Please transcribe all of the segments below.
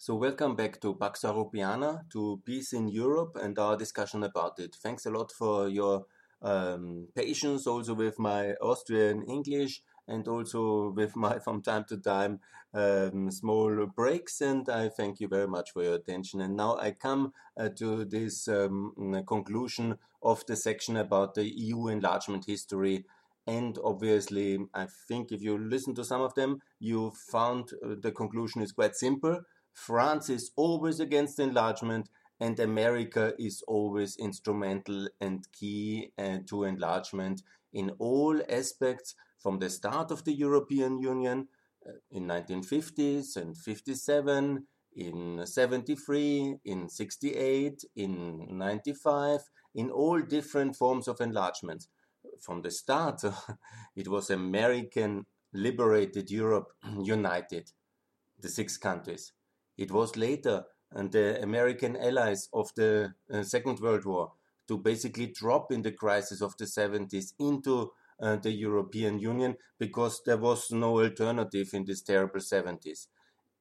So, welcome back to Pax Europiana, to Peace in Europe, and our discussion about it. Thanks a lot for your um, patience also with my Austrian English and also with my, from time to time, um, small breaks. And I thank you very much for your attention. And now I come uh, to this um, conclusion of the section about the EU enlargement history. And obviously, I think if you listen to some of them, you found uh, the conclusion is quite simple France is always against enlargement, and America is always instrumental and key uh, to enlargement in all aspects from the start of the European Union uh, in 1950s and 57 in 73 in 68 in 95 in all different forms of enlargement. From the start it was american liberated europe united the six countries it was later and the American allies of the uh, Second World War to basically drop in the crisis of the 70s into uh, the European Union because there was no alternative in this terrible 70s.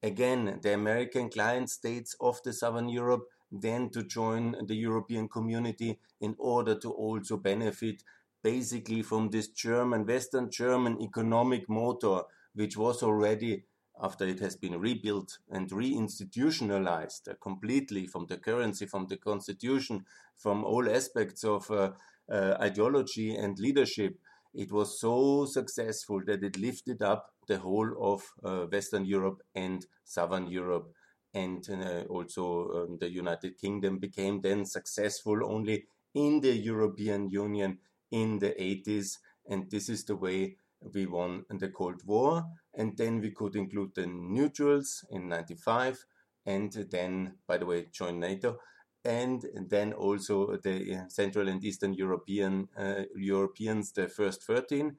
Again, the American client states of the Southern Europe then to join the European community in order to also benefit basically from this German, Western German economic motor, which was already after it has been rebuilt and reinstitutionalized uh, completely from the currency, from the constitution, from all aspects of uh, uh, ideology and leadership, it was so successful that it lifted up the whole of uh, Western Europe and Southern Europe. And uh, also um, the United Kingdom became then successful only in the European Union in the 80s. And this is the way we won the Cold War, and then we could include the neutrals in 95, and then, by the way, join NATO, and then also the Central and Eastern European uh, Europeans, the first 13.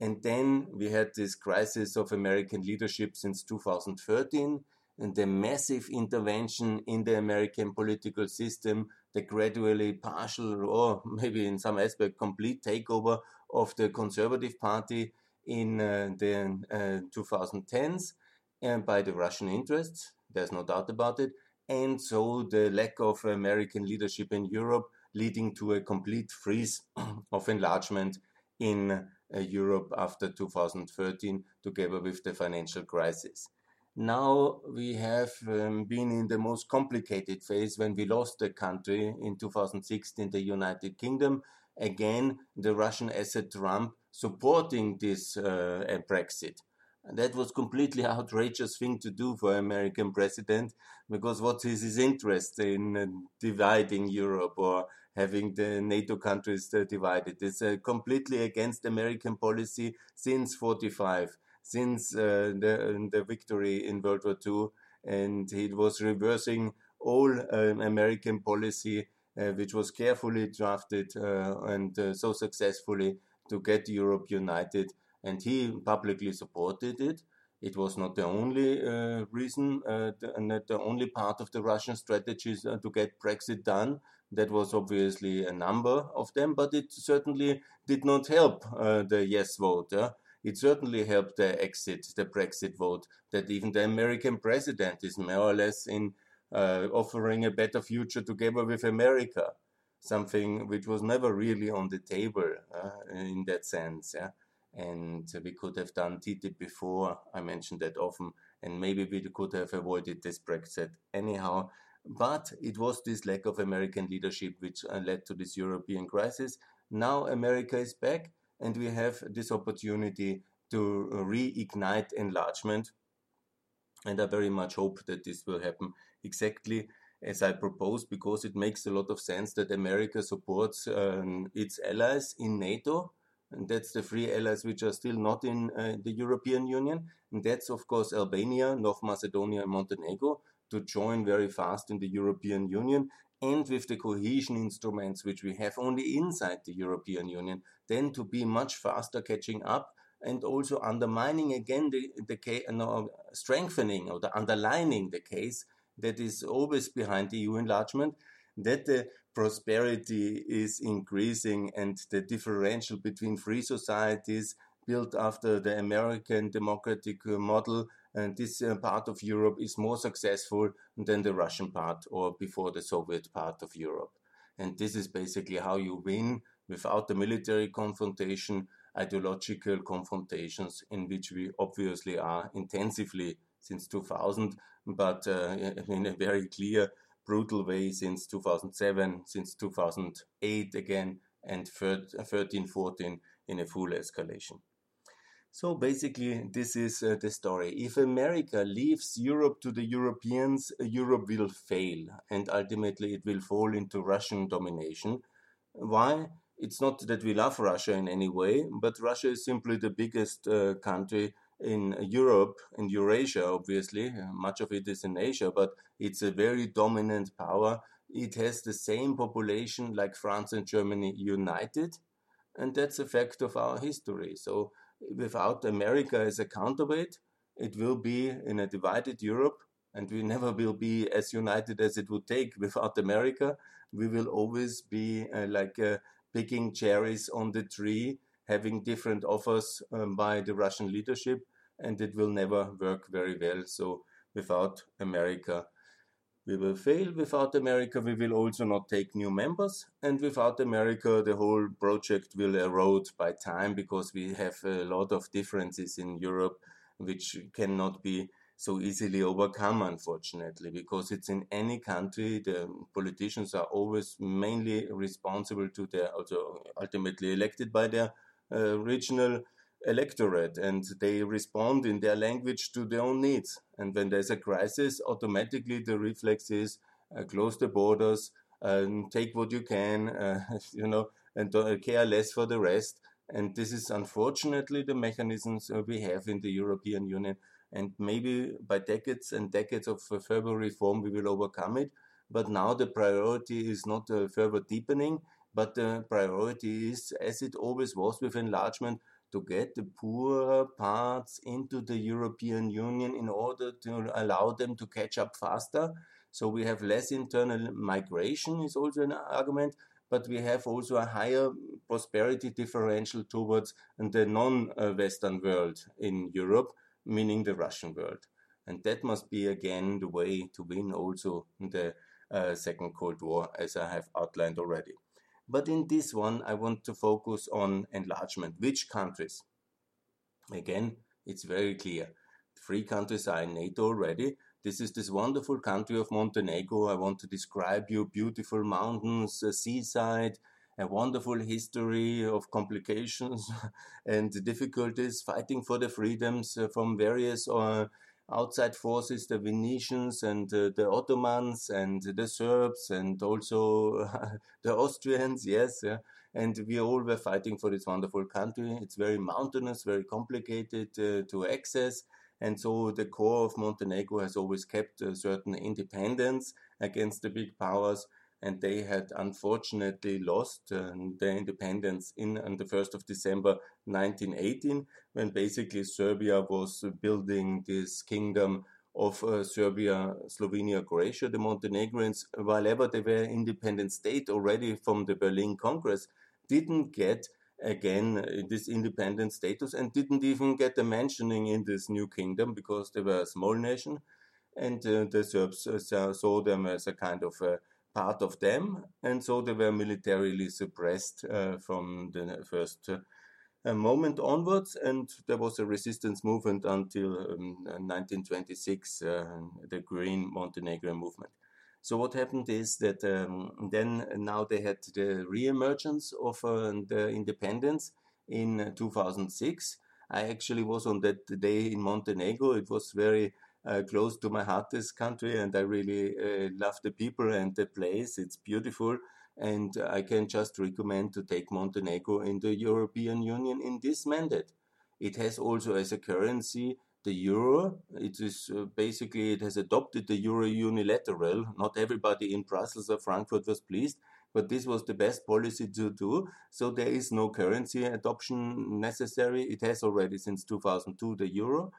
And then we had this crisis of American leadership since 2013, and the massive intervention in the American political system, the gradually partial or maybe in some aspect complete takeover of the Conservative Party in uh, the 2010s uh, and by the Russian interests. There's no doubt about it. And so the lack of American leadership in Europe leading to a complete freeze of enlargement in uh, Europe after 2013, together with the financial crisis. Now we have um, been in the most complicated phase when we lost the country in 2016, the United Kingdom. Again, the Russian asset Trump supporting this uh, Brexit. And that was completely outrageous thing to do for American president because what is his interest in uh, dividing Europe or having the NATO countries uh, divided? It's uh, completely against American policy since 45, since uh, the, the victory in World War II, and he was reversing all um, American policy, uh, which was carefully drafted and so successfully to get Europe united, and he publicly supported it. It was not the only uh, reason uh, the, not the only part of the Russian strategies uh, to get Brexit done. That was obviously a number of them, but it certainly did not help uh, the yes vote. It certainly helped the exit, the Brexit vote, that even the American president is more or less in uh, offering a better future together with America something which was never really on the table uh, in that sense. Yeah? And we could have done TTIP before. I mentioned that often, and maybe we could have avoided this Brexit anyhow. But it was this lack of American leadership which uh, led to this European crisis. Now America is back, and we have this opportunity to reignite enlargement. And I very much hope that this will happen exactly as I proposed, because it makes a lot of sense that America supports um, its allies in NATO. And that's the three allies which are still not in uh, the European Union. And that's, of course, Albania, North Macedonia, and Montenegro to join very fast in the European Union. And with the cohesion instruments which we have only inside the European Union, then to be much faster catching up and also undermining again the, the no, strengthening or the underlining the case that is always behind EU enlargement, that the prosperity is increasing and the differential between free societies built after the American democratic model and this uh, part of Europe is more successful than the Russian part or before the Soviet part of Europe. And this is basically how you win without the military confrontation, ideological confrontations, in which we obviously are intensively since 2000, but uh, in a very clear, brutal way since 2007, since 2008 again, and 13, 14 in a full escalation. So basically, this is uh, the story. If America leaves Europe to the Europeans, Europe will fail and ultimately it will fall into Russian domination. Why? It's not that we love Russia in any way, but Russia is simply the biggest uh, country in Europe, in Eurasia, obviously. Uh, much of it is in Asia, but it's a very dominant power. It has the same population like France and Germany united, and that's a fact of our history. So without America as a counterweight, it will be in a divided Europe, and we never will be as united as it would take without America. We will always be uh, like uh, picking cherries on the tree, having different offers um, by the Russian leadership, and it will never work very well. So, without America, we will fail. Without America, we will also not take new members. And without America, the whole project will erode by time because we have a lot of differences in Europe which cannot be so easily overcome, unfortunately, because it's in any country, the politicians are always mainly responsible to their, also ultimately elected by their uh, regional electorate and they respond in their language to their own needs. And when there's a crisis, automatically the reflex is uh, close the borders, and take what you can, uh, you know, and don't care less for the rest. And this is unfortunately the mechanisms uh, we have in the European Union. And maybe by decades and decades of uh, further reform, we will overcome it. But now the priority is not uh, further deepening, but the priority is, as it always was with enlargement, to get the poorer parts into the European Union in order to allow them to catch up faster. So we have less internal migration is also an argument, but we have also a higher prosperity differential towards the non-Western world in Europe, meaning the Russian world. And that must be again the way to win also the uh, Second Cold War, as I have outlined already. But in this one, I want to focus on enlargement. Which countries? Again, it's very clear. Three countries are in NATO already. This is this wonderful country of Montenegro. I want to describe you beautiful mountains, seaside, a wonderful history of complications and difficulties, fighting for the freedoms uh, from various uh, outside forces, the Venetians and uh, the Ottomans and the Serbs and also the Austrians, yes. Yeah. And we all were fighting for this wonderful country. It's very mountainous, very complicated uh, to access. And so the core of Montenegro has always kept a certain independence against the big powers and they had unfortunately lost uh, their independence in on the 1st of December 1918 when basically Serbia was building this kingdom of uh, Serbia, Slovenia, Croatia. The Montenegrins, while ever they were independent state already from the Berlin Congress, didn't get again uh, this independent status and didn't even get a mentioning in this new kingdom because they were a small nation and uh, the Serbs uh, saw them as a kind of a part of them, and so they were militarily suppressed uh, from the first uh, moment onwards, and there was a resistance movement until um, 1926, uh, the Green Montenegrin movement. So what happened is that um, then now they had the re-emergence of uh, the independence in 2006. I actually was on that day in Montenegro. It was very uh, close to my heart, this country, and I really uh, love the people and the place. It's beautiful, and I can just recommend to take Montenegro in the European Union in this mandate. It has also as a currency the euro. It is uh, basically it has adopted the euro unilateral. Not everybody in Brussels or Frankfurt was pleased, but this was the best policy to do. So there is no currency adoption necessary. It has already since 2002 the euro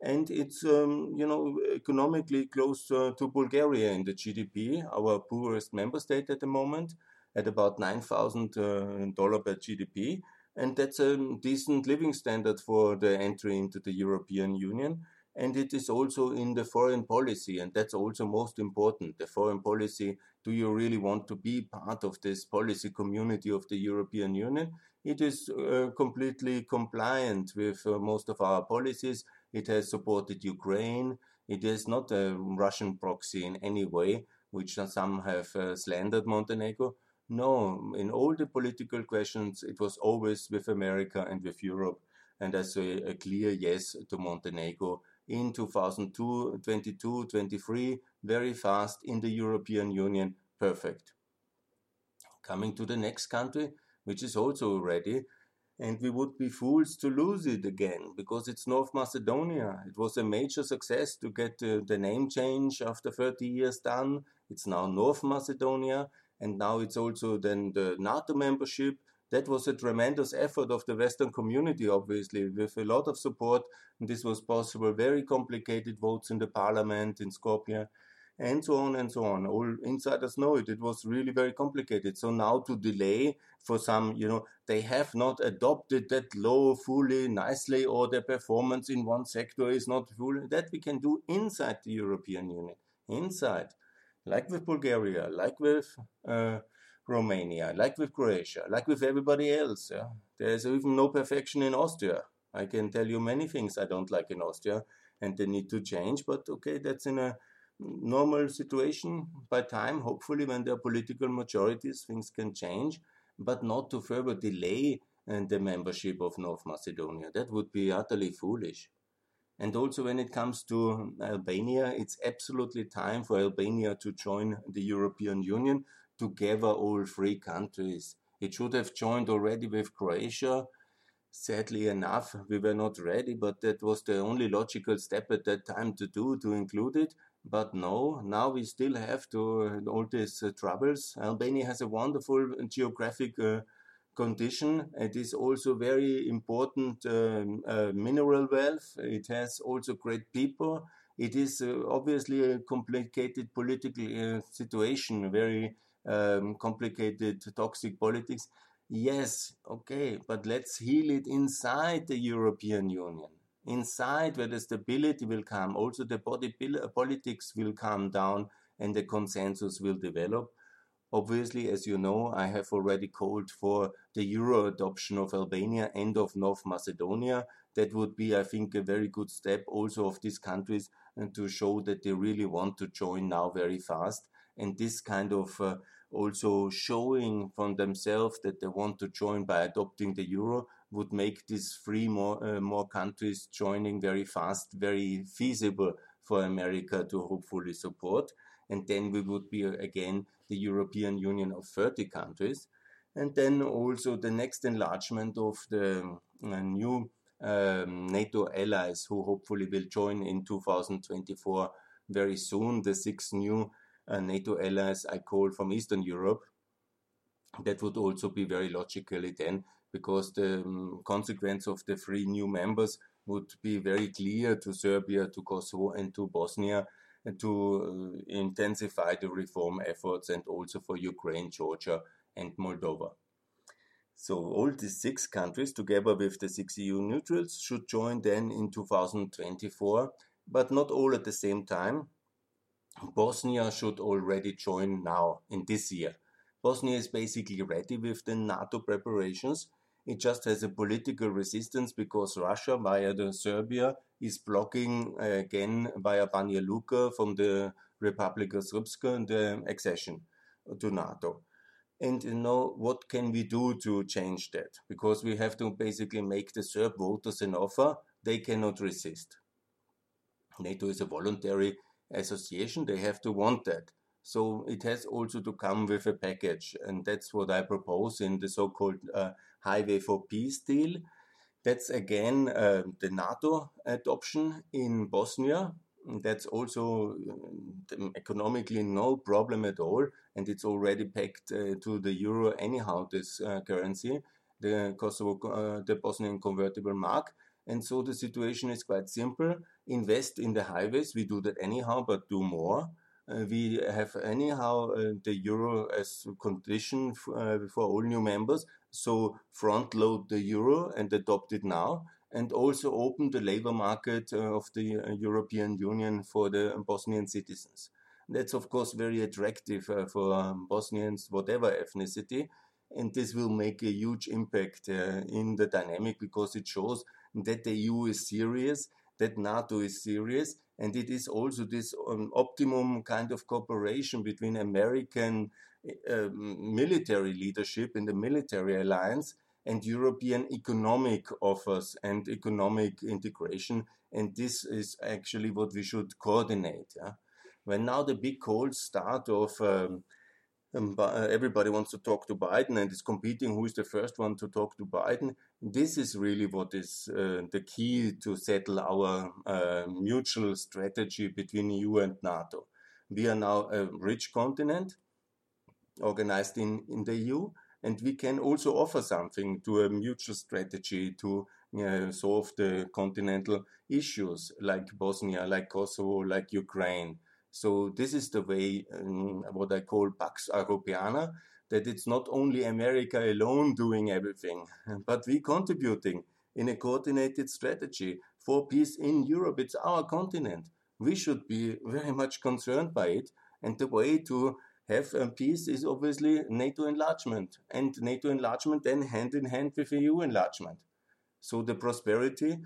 and it's um, you know economically close uh, to Bulgaria in the GDP, our poorest member state at the moment, at about nine thousand uh, dollar per GDP, and that's a decent living standard for the entry into the European Union. and it is also in the foreign policy, and that's also most important. The foreign policy do you really want to be part of this policy community of the European Union? It is uh, completely compliant with uh, most of our policies. It has supported Ukraine. It is not a Russian proxy in any way, which some have uh, slandered Montenegro. No, in all the political questions, it was always with America and with Europe. And I say a clear yes to Montenegro in 2022, 22, 23, very fast in the European Union, perfect. Coming to the next country, which is also ready, and we would be fools to lose it again because it's North Macedonia. It was a major success to get uh, the name change after 30 years done. It's now North Macedonia, and now it's also then the NATO membership that was a tremendous effort of the Western community, obviously, with a lot of support. And this was possible. Very complicated votes in the parliament in Skopje, and so on and so on. All insiders know it. It was really very complicated. So now to delay for some, you know, they have not adopted that law fully, nicely, or their performance in one sector is not fully. That we can do inside the European Union, inside, like with Bulgaria, like with. Uh, Romania, like with Croatia, like with everybody else. Yeah? There's even no perfection in Austria. I can tell you many things I don't like in Austria and they need to change, but okay, that's in a normal situation by time. Hopefully, when there are political majorities, things can change, but not to further delay uh, the membership of North Macedonia. That would be utterly foolish. And also, when it comes to Albania, it's absolutely time for Albania to join the European Union together all three countries. It should have joined already with Croatia. Sadly enough, we were not ready, but that was the only logical step at that time to do to include it. But no, now we still have to uh, all these uh, troubles. Albania has a wonderful geographic uh, condition. It is also very important um, uh, mineral wealth. It has also great people. It is uh, obviously a complicated political uh, situation, very um, complicated toxic politics. Yes, okay, but let's heal it inside the European Union, inside where the stability will come, also the body politics will calm down and the consensus will develop. Obviously, as you know, I have already called for the euro adoption of Albania and of North Macedonia. That would be, I think, a very good step also of these countries and to show that they really want to join now very fast. And this kind of uh, also showing from themselves that they want to join by adopting the euro would make these three more uh, more countries joining very fast very feasible for America to hopefully support and then we would be uh, again the European Union of 30 countries and then also the next enlargement of the uh, new um, NATO allies who hopefully will join in 2024 very soon the six new uh, NATO allies I call from Eastern Europe. That would also be very logically then, because the um, consequence of the three new members would be very clear to Serbia, to Kosovo, and to Bosnia to uh, intensify the reform efforts and also for Ukraine, Georgia, and Moldova. So all these six countries, together with the six EU neutrals, should join then in 2024, but not all at the same time. Bosnia should already join now in this year. Bosnia is basically ready with the NATO preparations. It just has a political resistance because Russia, via the Serbia, is blocking uh, again via Banja Luka from the Republic of Srpska the accession to NATO. And you know, what can we do to change that? Because we have to basically make the Serb voters an offer they cannot resist. NATO is a voluntary association, they have to want that. So it has also to come with a package, and that's what I propose in the so-called uh, Highway for Peace deal. That's again uh, the NATO adoption in Bosnia. That's also uh, economically no problem at all, and it's already pegged uh, to the euro anyhow. This uh, currency, the Kosovo, uh, the Bosnian convertible mark, and so the situation is quite simple. Invest in the highways. We do that anyhow, but do more. Uh, we have anyhow uh, the euro as condition uh, for all new members. So front load the euro and adopt it now. and also open the labor market of the European Union for the Bosnian citizens. That's, of course, very attractive for um, Bosnians, whatever ethnicity. And this will make a huge impact in the dynamic because it shows that the EU is serious, that NATO is serious, and it is also this um, optimum kind of cooperation between American uh, military leadership in the military alliance and European economic offers and economic integration. And this is actually what we should coordinate. Yeah? When now the big cold start of um, um, uh, everybody wants to talk to Biden and is competing who is the first one to talk to Biden. This is really what is uh, the key to settle our uh, mutual strategy between EU and NATO. We are now a rich continent organized in, in the EU, and we can also offer something to a mutual strategy to uh, solve the continental issues like Bosnia, like Kosovo, like Ukraine. So this is the way, um, what I call Pax Europiana, that it's not only America alone doing everything, but we contributing in a coordinated strategy for peace in Europe. It's our continent. We should be very much concerned by it. And the way to have um, peace is obviously NATO enlargement, and NATO enlargement then hand in hand with EU enlargement. So the prosperity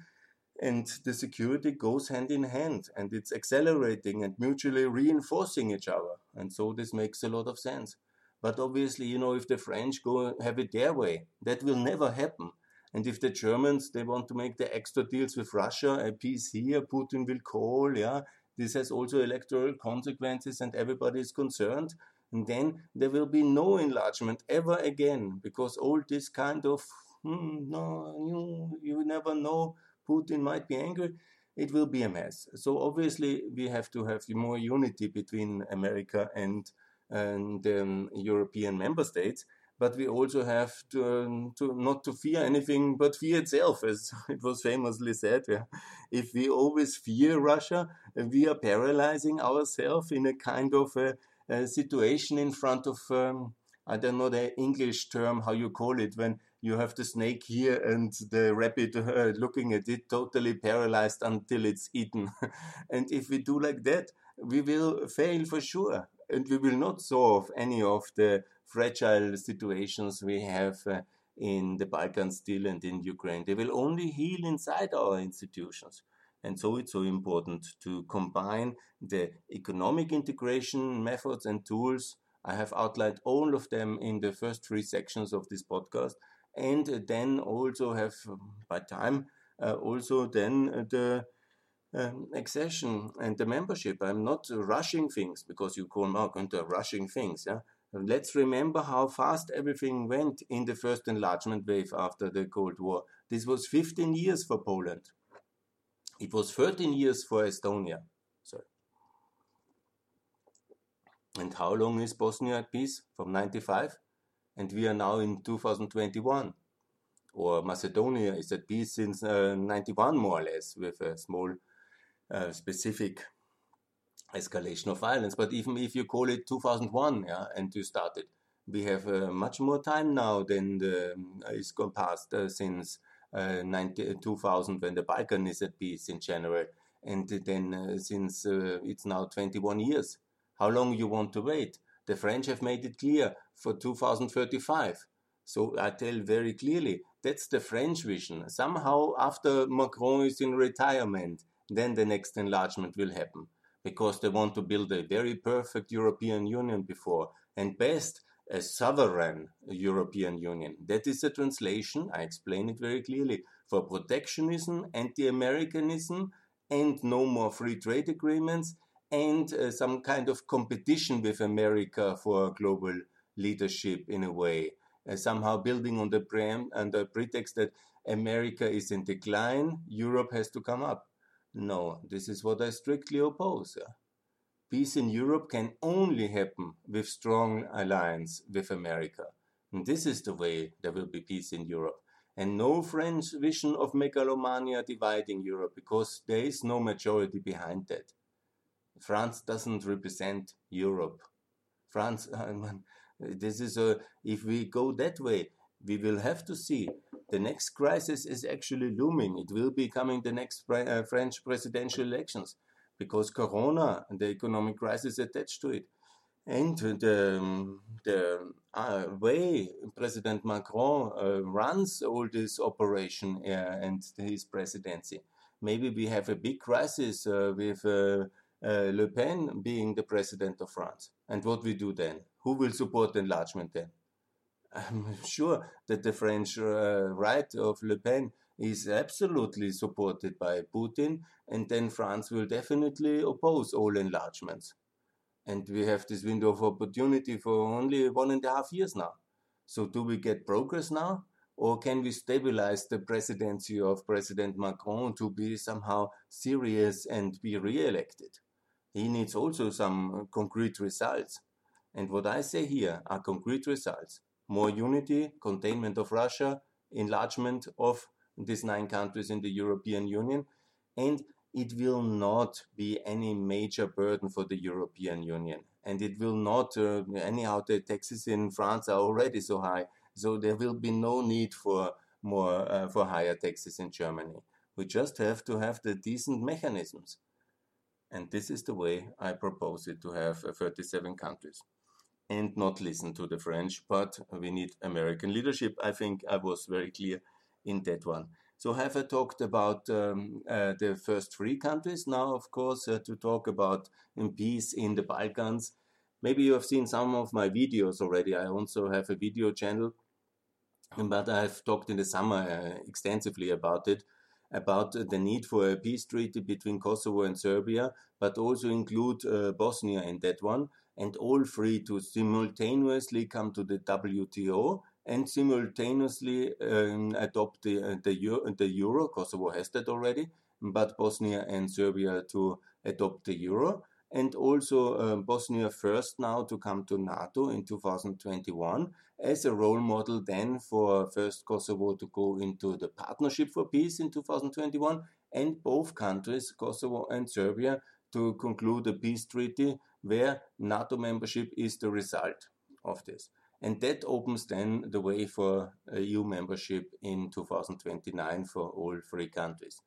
and the security goes hand in hand, and it's accelerating and mutually reinforcing each other. And so this makes a lot of sense. But obviously, you know, if the French go have it their way, that will never happen. And if the Germans they want to make the extra deals with Russia, a peace here, Putin will call, yeah. This has also electoral consequences, and everybody is concerned. And then there will be no enlargement ever again because all this kind of hmm, no, you, you never know, Putin might be angry, it will be a mess. So obviously we have to have more unity between America and and um, European member states. But we also have to, um, to not to fear anything but fear itself, as it was famously said. Yeah. If we always fear Russia, we are paralyzing ourselves in a kind of a uh, situation in front of, um, I don't know the English term, how you call it, when you have the snake here and the rabbit uh, looking at it totally paralyzed until it's eaten. and if we do like that, we will fail for sure. And we will not solve any of the fragile situations we have uh, in the Balkans still and in Ukraine. They will only heal inside our institutions. And so it's so important to combine the economic integration methods and tools. I have outlined all of them in the first three sections of this podcast. And then also have, by time, uh, also then the um, accession and the membership. I'm not rushing things because you call Mark into rushing things. Yeah? Let's remember how fast everything went in the first enlargement wave after the Cold War. This was 15 years for Poland. It was 13 years for Estonia. Sorry. And how long is Bosnia at peace? From 95? And we are now in 2021. Or Macedonia is at peace since uh, 91, more or less, with a small uh, specific escalation of violence. But even if you call it 2001, yeah, and you started, we have uh, much more time now than the, uh, is gone past uh, since uh, 90, 2000 when the Balkan is at peace in January. And then uh, since uh, it's now 21 years, how long you want to wait? The French have made it clear for 2035. So I tell very clearly, that's the French vision. Somehow after Macron is in retirement, then the next enlargement will happen because they want to build a very perfect European Union before. And best, a sovereign European Union. That is a translation, I explain it very clearly, for protectionism, anti Americanism, and no more free trade agreements, and uh, some kind of competition with America for global leadership in a way. Uh, somehow building on the, pre- on the pretext that America is in decline, Europe has to come up. No, this is what I strictly oppose. Peace in Europe can only happen with strong alliance with America. And this is the way there will be peace in Europe. And no French vision of megalomania dividing Europe because there is no majority behind that. France doesn't represent Europe. France, I mean, this is a, if we go that way, we will have to see. The next crisis is actually looming. It will be coming the next uh, French presidential elections because Corona and the economic crisis attached to it. And the, the uh, way President Macron uh, runs all this operation uh, and his presidency, maybe we have a big crisis uh, with uh, Uh, Le Pen being the president of France. And what we do then? Who will support enlargement then? I'm sure that the French uh, right of Le Pen is absolutely supported by Putin, and then France will definitely oppose all enlargements. And we have this window of opportunity for only one and a half years now. So, do we get progress now? Or can we stabilize the presidency of President Macron to be somehow serious and be re elected? He needs also some concrete results. And what I say here are concrete results more unity, containment of Russia, enlargement of these nine countries in the European Union, and it will not be any major burden for the European Union. And it will not, uh, anyhow, the taxes in France are already so high, so there will be no need for more uh, for higher taxes in Germany. We just have to have the decent mechanisms. And this is the way I propose it to have uh, 37 countries and not listen to the French, but we need American leadership. I think I was very clear in that one. So have I talked about um, uh, the first three countries? Now, of course, uh, to talk about peace in the Balkans. Maybe you have seen some of my videos already. I also have a video channel, but I've talked in the summer uh, extensively about it, about the need for a peace treaty between Kosovo and Serbia, but also include uh, Bosnia in that one, and all three to simultaneously come to the WTO and simultaneously um, adopt the, uh, the, Euro, the euro. Kosovo has that already, but Bosnia and Serbia to adopt the euro. And also uh, Bosnia first now to come to NATO in 2021 as a role model then for first Kosovo to go into the Partnership for Peace in 2021 and both countries, Kosovo and Serbia, to conclude a peace treaty where NATO membership is the result of this. And that opens then the way for EU membership in 2029 for all three countries.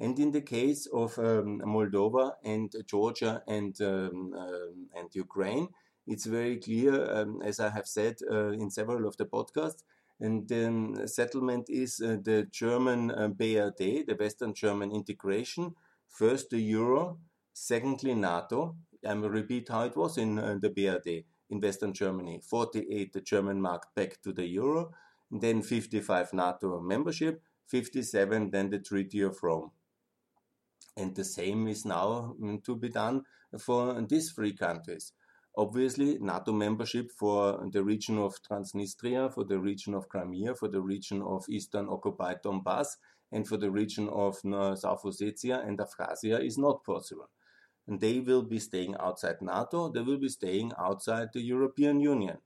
And in the case of um, Moldova and Georgia and, um, uh, and Ukraine, it's very clear, um, as I have said uh, in several of the podcasts, and the settlement is uh, the German uh, BRD, the Western German integration, first the euro, secondly NATO. I will repeat how it was in uh, the BRD in Western Germany, 48 the German mark back to the euro, then 55 NATO membership, 57 then the Treaty of Rome. And the same is now mm, to be done for these three countries. Obviously, NATO membership for the region of Transnistria, for the region of Crimea, for the region of Eastern occupied Donbass, and for the region of South Ossetia and Abkhazia is not possible and they will be staying outside NATO, they will be staying outside the European Union.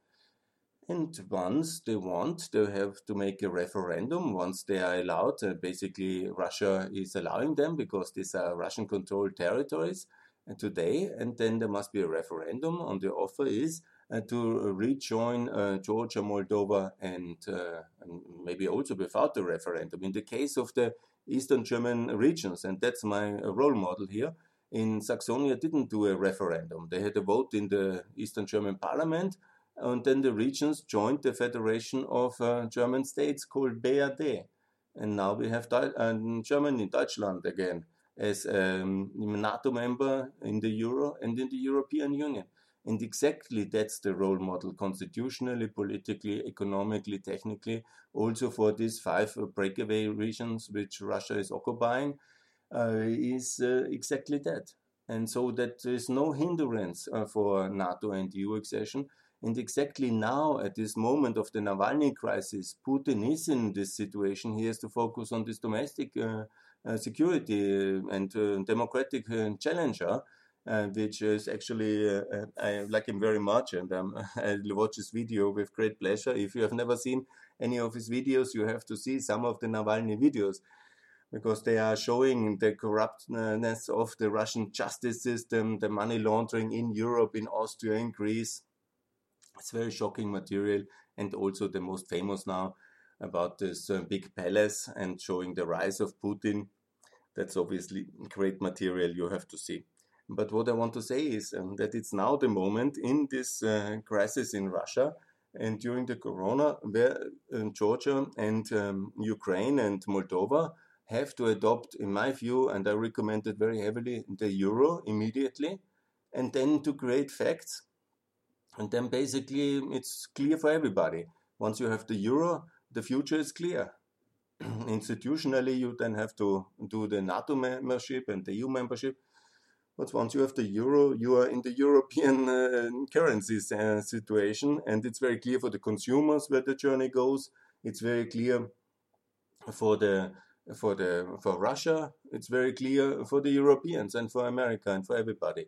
And once they want, they have to make a referendum. Once they are allowed, uh, basically Russia is allowing them because these are Russian controlled territories uh, today. And then there must be a referendum. on the offer is uh, to rejoin uh, Georgia, Moldova, and, uh, and, maybe also without the referendum. In the case of the Eastern German regions, and that's my role model here, in Saxonia didn't do a referendum. They had a vote in the Eastern German parliament, and then the regions joined the Federation of uh, German States called BRD. And now we have uh, Germany, Deutschland again, as a um, NATO member in the Euro and in the European Union. And exactly that's the role model constitutionally, politically, economically, technically, also for these five breakaway regions which Russia is occupying uh, is uh, exactly that. And so that there is no hindrance uh, for NATO and EU accession. And exactly now, at this moment of the Navalny crisis, Putin is in this situation. He has to focus on this domestic uh, uh, security and uh, democratic challenger, which is actually, I like him very much. And um, I watch his video with great pleasure. If you have never seen any of his videos, you have to see some of the Navalny videos because they are showing the corruptness of the Russian justice system, the money laundering in Europe, in Austria, in Greece, It's very shocking material, and also the most famous now about this uh, big palace and showing the rise of Putin. That's obviously great material you have to see. But what I want to say is um, that it's now the moment in this uh, crisis in Russia and during the corona where uh, Georgia and um, Ukraine and Moldova have to adopt, in my view, and I recommend it very heavily, the euro immediately, and then to create facts. And then basically it's clear for everybody. Once you have the euro, the future is clear. Institutionally, you then have to do the NATO membership and the EU membership. But once you have the euro, you are in the European uh, currencies uh, situation, and it's very clear for the consumers where the journey goes. It's very clear for the for the for Russia. It's very clear for the Europeans and for America and for everybody.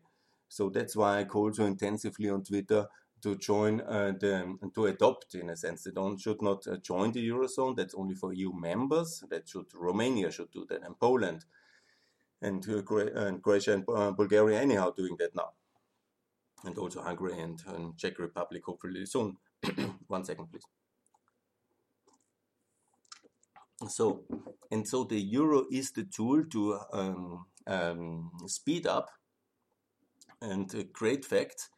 So that's why I call so intensively on Twitter to join uh, the to adopt in a sense. They don't should not uh, join the eurozone. That's only for EU members. That should Romania should do that and Poland and, uh, and Croatia and uh, Bulgaria anyhow doing that now, and also Hungary and, Czech Republic hopefully soon. One second, please. So, and so the euro is the tool to um, um, speed up and uh, create facts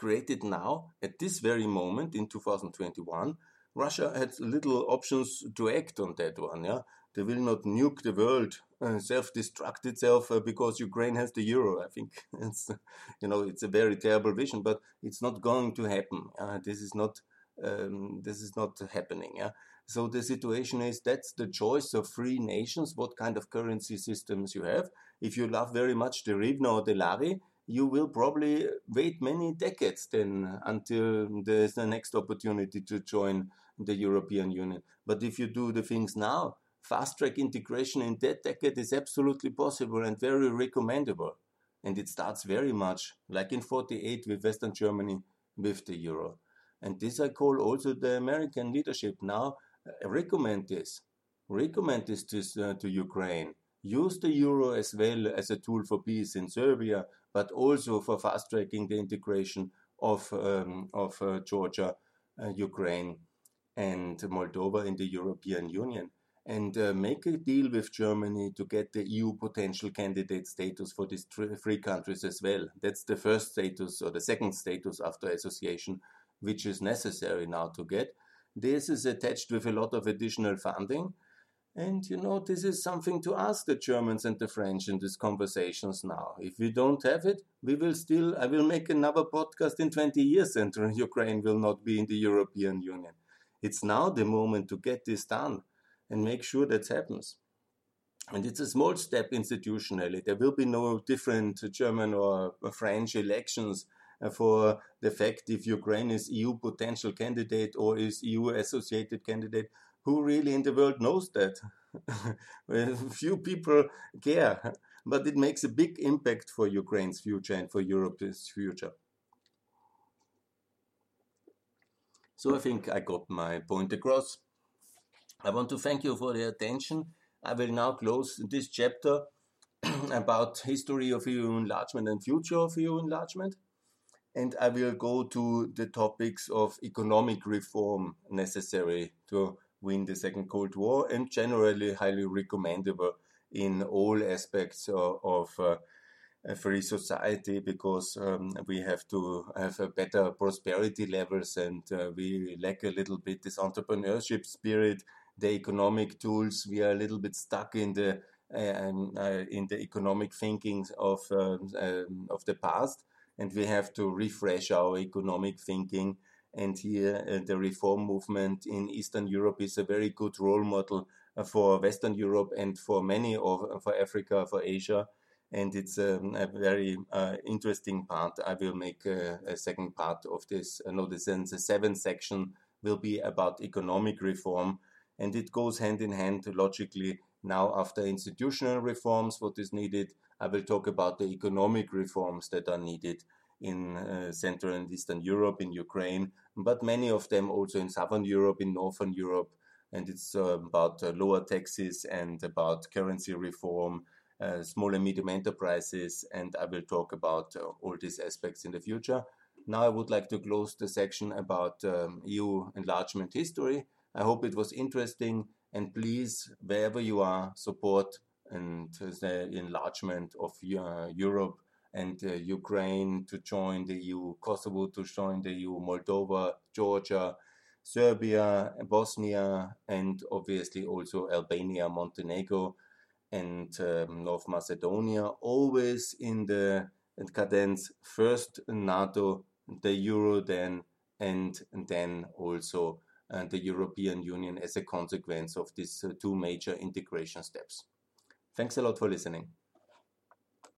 created now at this very moment in 2021. Russia had little options to act on that one. Yeah, they will not nuke the world, uh, self-destruct itself uh, because Ukraine has the euro. I think it's, you know, it's a very terrible vision, but it's not going to happen. Uh, this is not, um, this is not happening. Yeah. So the situation is that's the choice of free nations, what kind of currency systems you have. If you love very much the hryvnia or the lari, you will probably wait many decades then until there's the next opportunity to join the European Union. But if you do the things now, fast track integration in that decade is absolutely possible and very recommendable. And it starts very much like in 48 with Western Germany with the euro. And this I call also the American leadership now uh, recommend this. Recommend this to, uh, to Ukraine. Use the euro as well as a tool for peace in Serbia, but also for fast tracking the integration of, um, of uh, Georgia, uh, Ukraine, and Moldova in the European Union. And uh, make a deal with Germany to get the EU potential candidate status for these three countries as well. That's the first status or the second status after association, which is necessary now to get. This is attached with a lot of additional funding and you know, this is something to ask the Germans and the French in these conversations now. If we don't have it, we will still, I will make another podcast in 20 years and Ukraine will not be in the European Union. It's now the moment to get this done and make sure that happens. And it's a small step institutionally. There will be no different German or French elections uh, for the fact if Ukraine is EU potential candidate or is EU associated candidate who really in the world knows that? Few people care, but it makes a big impact for Ukraine's future and for Europe's future. So I think I got my point across. I want to thank you for the attention. I will now close this chapter about history of EU enlargement and future of EU enlargement. And I will go to the topics of economic reform necessary to win the Second Cold War and generally highly recommendable in all aspects of, uh, a free society because um, we have to have a better prosperity levels and uh, we lack a little bit this entrepreneurship spirit the economic tools we are a little bit stuck in the uh, uh, in the economic thinking of um, um, of the past and we have to refresh our economic thinking and here, uh, the reform movement in Eastern Europe is a very good role model uh, for Western Europe and for many of for Africa, for Asia. And it's um, a very uh, interesting part. I will make a, a second part of this. Uh, no, this the seventh section will be about economic reform, and it goes hand in hand logically. Now, after institutional reforms, what is needed, I will talk about the economic reforms that are needed in uh, Central and Eastern Europe, in Ukraine, but many of them also in Southern Europe, in Northern Europe. And it's uh, about uh, lower taxes and about currency reform, uh, small and medium enterprises. And I will talk about uh, all these aspects in the future. now I would like to close the section about um, EU enlargement history. I hope it was interesting and please, wherever you are, support and the enlargement of uh, Europe and uh, Ukraine to join the EU, Kosovo to join the EU, Moldova, Georgia, Serbia, Bosnia, and obviously also Albania, Montenegro, and um, North Macedonia, always in the cadence first NATO, the Euro then, and then also uh, the European Union as a consequence of these uh, two major integration steps. Thanks a lot for listening.